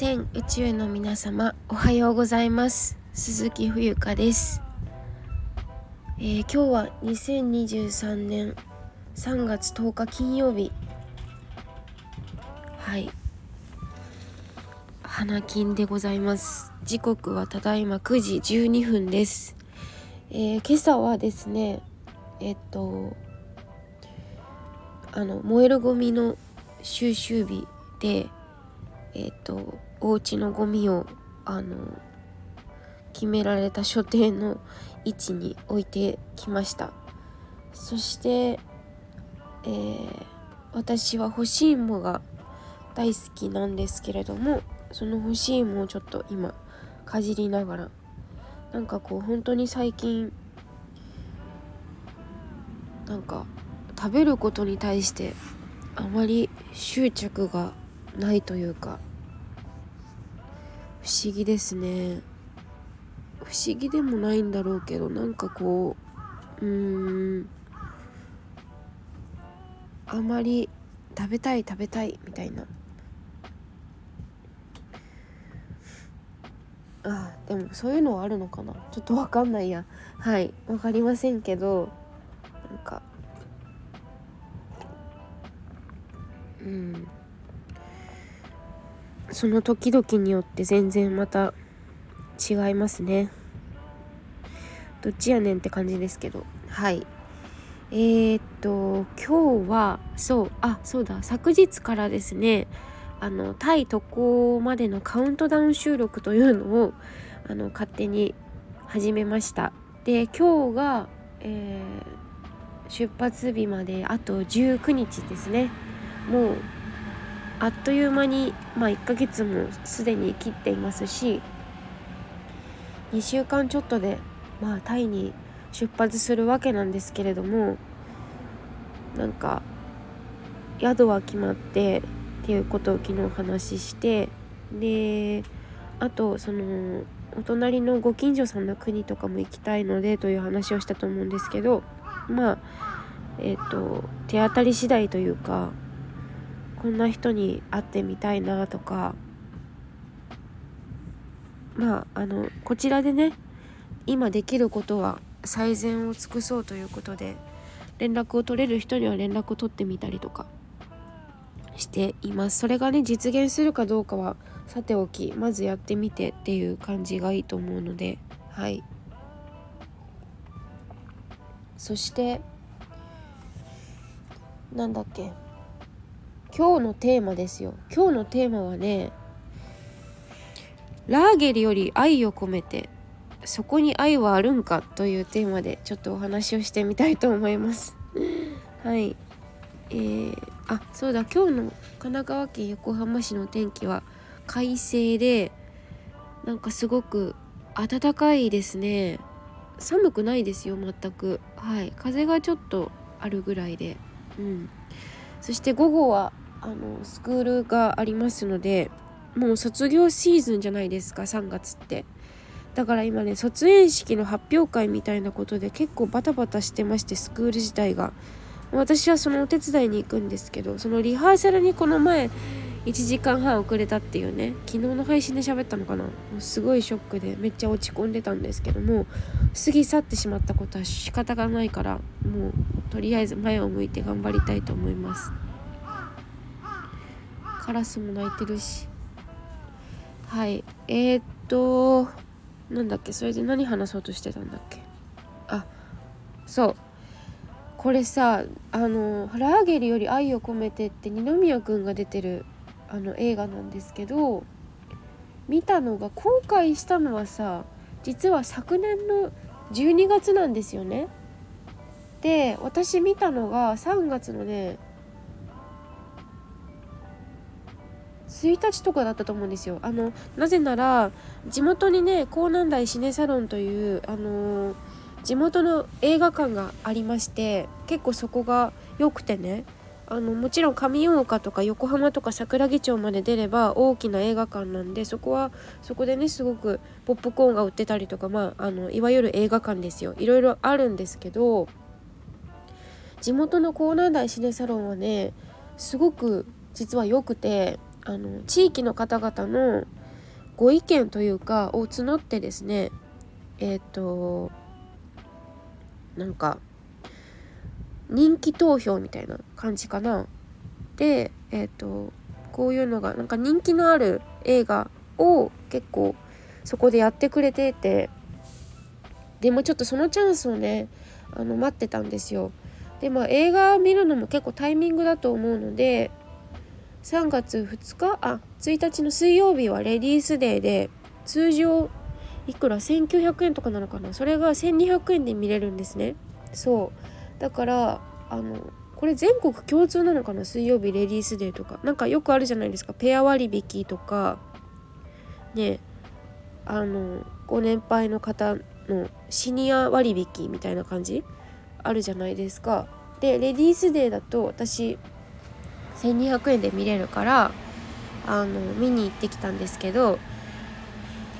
全宇宙の皆様おはようございます。鈴木冬香です、えー、今日は2023年3月10日金曜日。はい。花金でございます。時刻はただいま9時12分です、えー、今朝はですねえっとあの燃えるゴミの収集日でえっ、とお家のゴミをあの決められた所定の位置に置いてきました。そして、えー、私は干し芋が大好きなんですけれどもその干し芋をちょっと今かじりながらなんかこう本当に最近なんか食べることに対してあまり執着がないというか不思議ですね。不思議でもないんだろうけどなんかこううんあまり食べたい食べたいみたいな。あでもそういうのはあるのかな。ちょっとわかんないや。はいわかりませんけどなんかうん。その時々によって全然また違いますね。どっちやねんって感じですけど。はい。えー、っと今日はそうあそうだ昨日からですねあのタイ渡航までのカウントダウン収録というのをあの勝手に始めました。で今日が、えー、出発日まであと19日ですね。もうあっという間に、まあ、1ヶ月もすでに切っていますし2週間ちょっとで、まあ、タイに出発するわけなんですけれどもなんか宿は決まってっていうことを昨日話ししてであとそのお隣のご近所さんの国とかも行きたいのでという話をしたと思うんですけどまあえっ、ー、と手当たり次第というかこんな人に会ってみたいなとか。まああのこちらでね今できることは最善を尽くそうということで連絡を取れる人には連絡を取ってみたりとか。しています。それがね実現するかどうかはさておきまずやってみてっていう感じがいいと思うのではい。そしてなんだっけ。今日のテーマですよ。今日のテーマはねラーゲリより愛を込めてそこに愛はあるんかというテーマでちょっとお話をしてみたいと思います。はい。えー、あそうだ。今日の神奈川県横浜市の天気は快晴でなんかすごく暖かいですね。寒くないですよ全く。はい。風がちょっとあるぐらいで。うん。そして午後はあのスクールがありますのでもう卒業シーズンじゃないですか3月って。だから今ね卒園式の発表会みたいなことで結構バタバタしてましてスクール自体が。私はそのお手伝いに行くんですけどそのリハーサルにこの前1時間半遅れたっていうね昨日の配信で喋ったのかな。もうすごいショックでめっちゃ落ち込んでたんですけども過ぎ去ってしまったことは仕方がないからもうとりあえず前を向いて頑張りたいと思います。カラスも鳴いてるし。はい。えー、っとなんだっけ？それで何話そうとしてたんだっけ？あそう。これさあの「ラーゲリより愛を込めて」って二宮君が出てるあの映画なんですけど見たのが後悔したのはさ実は昨年の12月なんですよね。で私見たのが3月のね1日とかだったと思うんですよ。あのなぜなら地元にね江南台シネサロンというあの地元の映画館がありまして結構そこが良くてねあのもちろん上大岡とか横浜とか桜木町まで出れば大きな映画館なんでそこはそこでねすごくポップコーンが売ってたりとかまああのいわゆる映画館ですよいろいろあるんですけど地元の江南台シネサロンはねすごく実は良くてあの地域の方々のご意見というかを募ってですねえっ、ー、となんか人気投票みたいな感じかな。でえっ、ー、とこういうのがなんか人気のある映画を結構そこでやってくれててでもちょっとそのチャンスをねあの待ってたんですよ。でまあ映画を見るのも結構タイミングだと思うので3月2日あ1日の水曜日はレディースデーで通常いくら1900円とかなのかな？それが1200円で見れるんですね。そう。だからあのこれ全国共通なのかな？水曜日レディースデーとか。なんかよくあるじゃないですか。ペア割引とか。ね。あのご年配の方のシニア割引みたいな感じ？あるじゃないですか。でレディースデーだと私1200円で見れるからあの見に行ってきたんですけど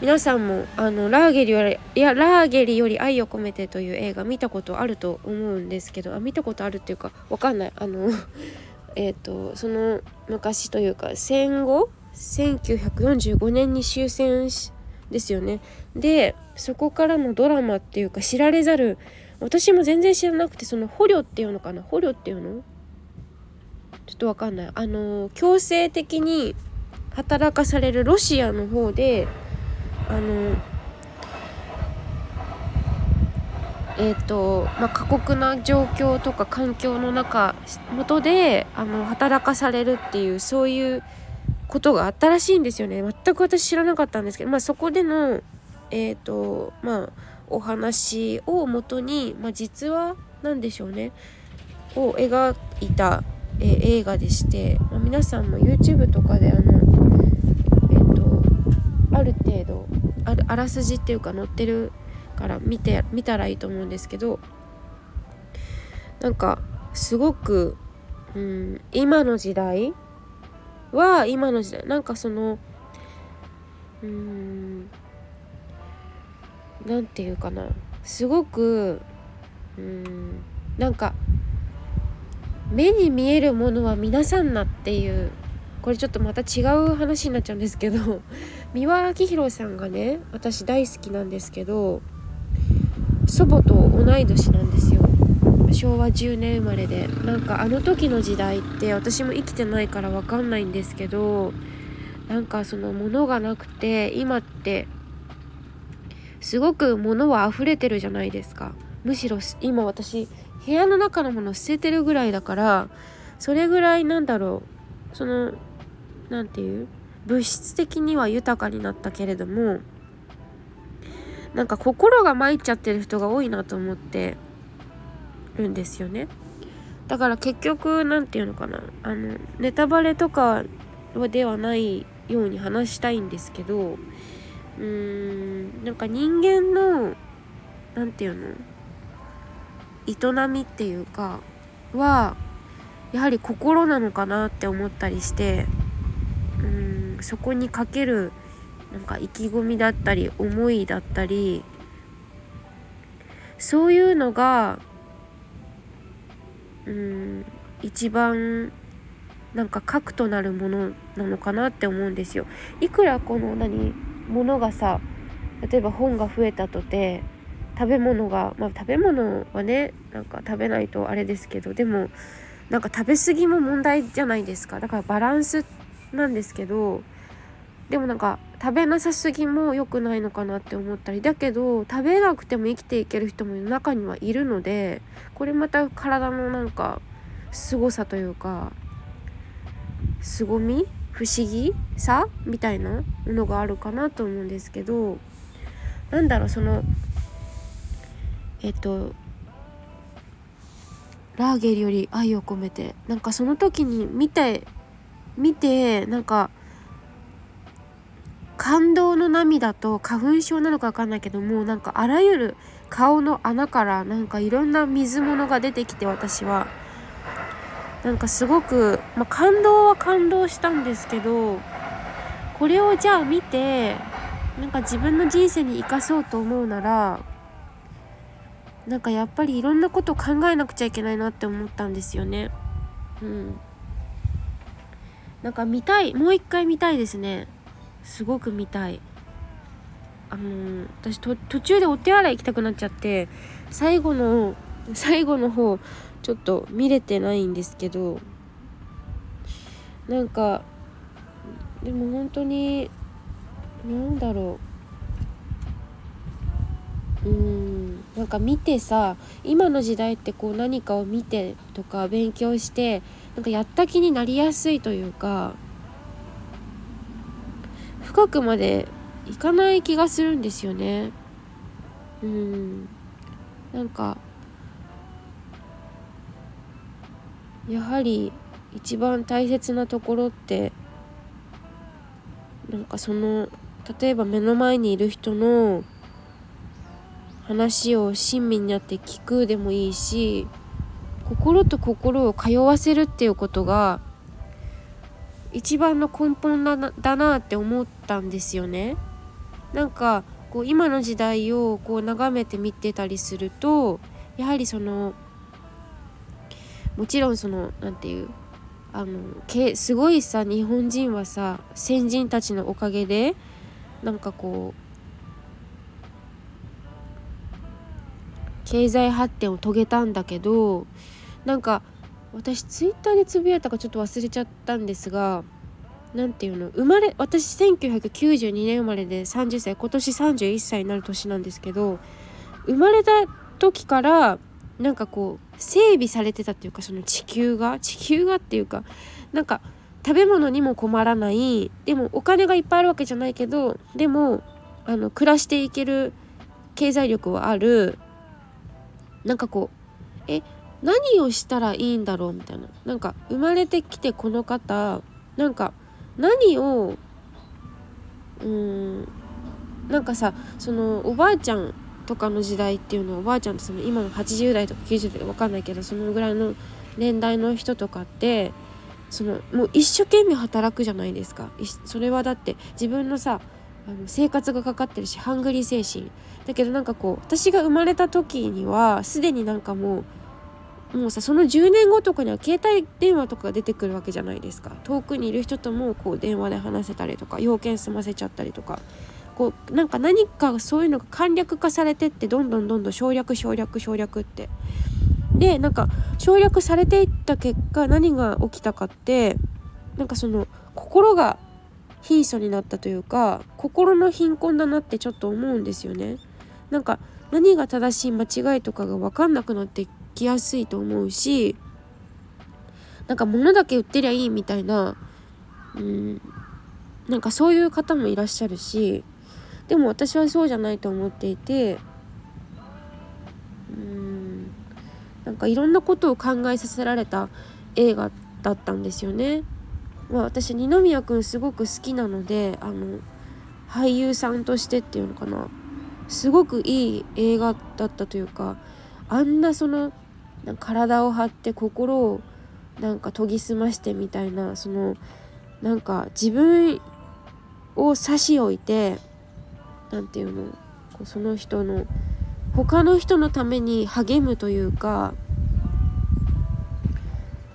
皆さんもあのラーゲリよりいやラーゲリより愛を込めてという映画見たことあると思うんですけどあ見たことあるっていうかわかんない。あの えっとその昔というか戦後？1945年に終戦ですよね。でそこからのドラマっていうか知られざる私も全然知らなくてその捕虜っていうのかな？捕虜っていうの？ちょっとわかんない。あの強制的に働かされるロシアの方であのえーとまあ、過酷な状況とか環境の中元であの働かされるっていうそういうことがあったらしいんですよね。全く私知らなかったんですけど、まあ、そこでのえっ、ー、とまあお話をもとに、まあ、実話なんでしょうね。を描いた、えー、映画でして、まあ、皆さんも YouTube とかであのえっ、ー、とある程度あるあらすじっていうか載ってるから見て見たらいいと思うんですけどなんかすごく、うん、今の時代は今の時代なんかそのうん何て言うかなすごくうんなんか目に見えるものは皆さんなっていう。これちょっとまた違う話になっちゃうんですけど 三輪明宏さんがね私大好きなんですけど祖母と同い年なんですよ。昭和10年生まれで。なんかあの時の時代って私も生きてないから分かんないんですけどなんかその物がなくて今ってすごく物は溢れてるじゃないですか。むしろ今私部屋の中のもの捨ててるぐらいだからそれぐらいなんだろうその何て言う物質的には豊かになったけれどもなんか心が参っちゃってる人が多いなと思ってるんですよね。だから結局何て言うのかなあのネタバレとかではないように話したいんですけどうーんなんか人間の何て言うの営みっていうかはやはり心なのかなって思ったりしてうんそこにかけるなんか意気込みだったり思いだったりそういうのがうん一番なんか核となるものなのかなって思うんですよ。いくらこの何ものがさ例えば本が増えたとて食べ物がまあ食べ物はねなんか食べないとあれですけどでもなんか食べ過ぎも問題じゃないですか。だからバランスなんですけどでもなんか食べなさすぎも良くないのかなって思ったり。だけど食べなくても生きていける人も中にはいるのでこれまた体のなんか凄さというか凄み？不思議さ？みたいなものがあるかなと思うんですけどなんだろうそのえっとラーゲリより愛を込めてなんかその時に見て見てなんか感動の涙と花粉症なのか分かんないけどもなんかあらゆる顔の穴からなんかいろんな水物が出てきて私は。なんかすごく、まあ、感動は感動したんですけどこれをじゃあ見てなんか自分の人生に生かそうと思うならなんかやっぱりいろんなこと考えなくちゃいけないなって思ったんですよね。うん、なんか見たい。もう一回見たいですね。すごく見たい。あの私途中でお手洗い行きたくなっちゃって最後の最後の方ちょっと見れてないんですけどなんかでも本当になんだろう。うん。なんか見てさ今の時代ってこう何かを見てとか勉強してなんかやった気になりやすいというか深くまでいかない気がするんですよね。うん。なんかやはり一番大切なところってなんかその例えば目の前にいる人の話を親身になって聞くでもいいし心と心を通わせるっていうことが一番の根本だなだなって思ったんですよね。なんかこう今の時代をこう眺めて見てたりするとやはりそのもちろんその何て言うあのけすごいさ日本人はさ先人たちのおかげでなんかこう経済発展を遂げたんだけどなんか私ツイッターでつぶやいたかちょっと忘れちゃったんですが何ていうの生まれ私1992年生まれで30歳今年31歳になる年なんですけど生まれた時からなんかこう整備されてたっていうかその地球が地球がっていうかなんか食べ物にも困らないでもお金がいっぱいあるわけじゃないけどでもあの暮らしていける経済力はあるなんかこうえ何をしたらいいんだろうみたいな。なんか生まれてきてこの方なんか何をうーんなんかさそのおばあちゃんとかの時代っていうのはおばあちゃんってその今の80代とか90代とか分かんないけどそのぐらいの年代の人とかってそのもう一生懸命働くじゃないですか。それはだって自分のさあの生活がかかってるしハングリー精神。だけどなんかこう私が生まれた時にはすでになんかもうもうさその10年後とかには携帯電話とかが出てくるわけじゃないですか。遠くにいる人ともこう電話で話せたりとか要件済ませちゃったりとか。こうなんか何かそういうのが簡略化されてってどんどんどんどん省略省略省略って。でなんか省略されていった結果何が起きたかってなんかその心が貧相になったというか心の貧困だなってちょっと思うんですよね。なんか何が正しい間違いとかが分かんなくなってきやすいと思うしなんか物だけ売ってりゃいいみたいなうんなんかそういう方もいらっしゃるしでも私はそうじゃないと思っていてうんなんかいろんなことを考えさせられた映画だったんですよね。まあ、私二宮君すごく好きなのであの俳優さんとしてっていうのかな。すごくいい映画だったというかあんなその体を張って心をなんか研ぎ澄ましてみたいなそのなんか自分を差し置いて何て言うのこうその人の他の人のために励むというか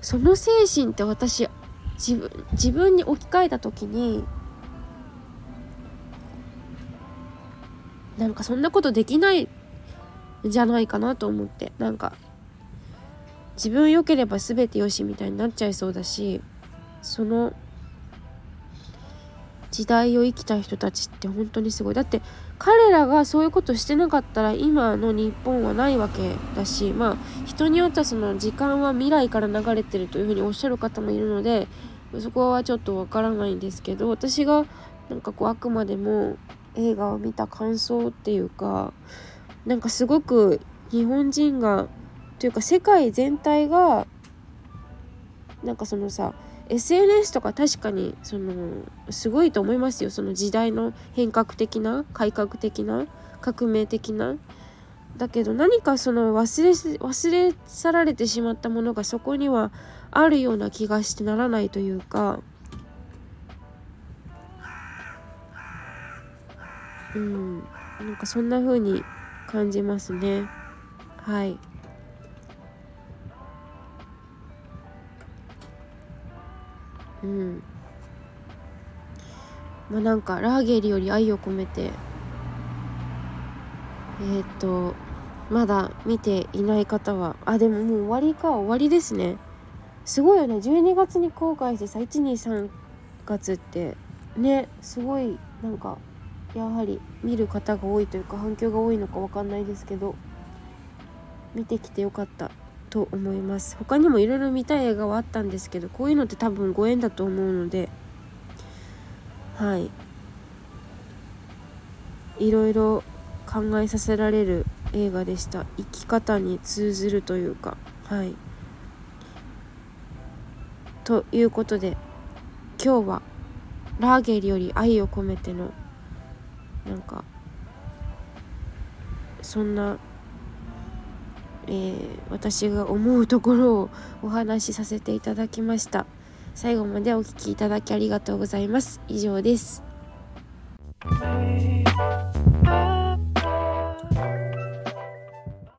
その精神って私自分自分に置き換えた時になんかそんなことできないんじゃないかなと思って。なんか自分良ければ全てよしみたいになっちゃいそうだしその時代を生きた人たちって本当にすごい。だって彼らがそういうことしてなかったら今の日本はないわけだしまあ人によってはその時間は未来から流れてるというふうにおっしゃる方もいるのでそこはちょっとわからないんですけど私がなんかこうあくまでも映画を見た感想っていうかなんかすごく日本人がというか世界全体がなんかそのさ SNS とか確かにそのすごいと思いますよ。その時代の変革的な改革的な革命的な。だけど何かその忘れ忘れ去られてしまったものがそこにはあるような気がしてならないというか。うん。なんかそんな風に感じますね。はい。うん。まあなんかラーゲリより愛を込めてえっ、とまだ見ていない方はあでももう終わりか終わりですね。すごいよね。12月に公開してさ123月ってねすごいなんかやはり見る方が多いというか反響が多いのか分かんないですけど見てきてよかった。と思います。他にもいろいろ見たい映画はあったんですけどこういうのって多分ご縁だと思うのではい。いろいろ考えさせられる映画でした。生き方に通ずるというかはい。ということで今日はラーゲリより愛を込めてのなんかそんな、えー、私が思うところをお話しさせていただきました。最後までお聴きいただきありがとうございます。以上です。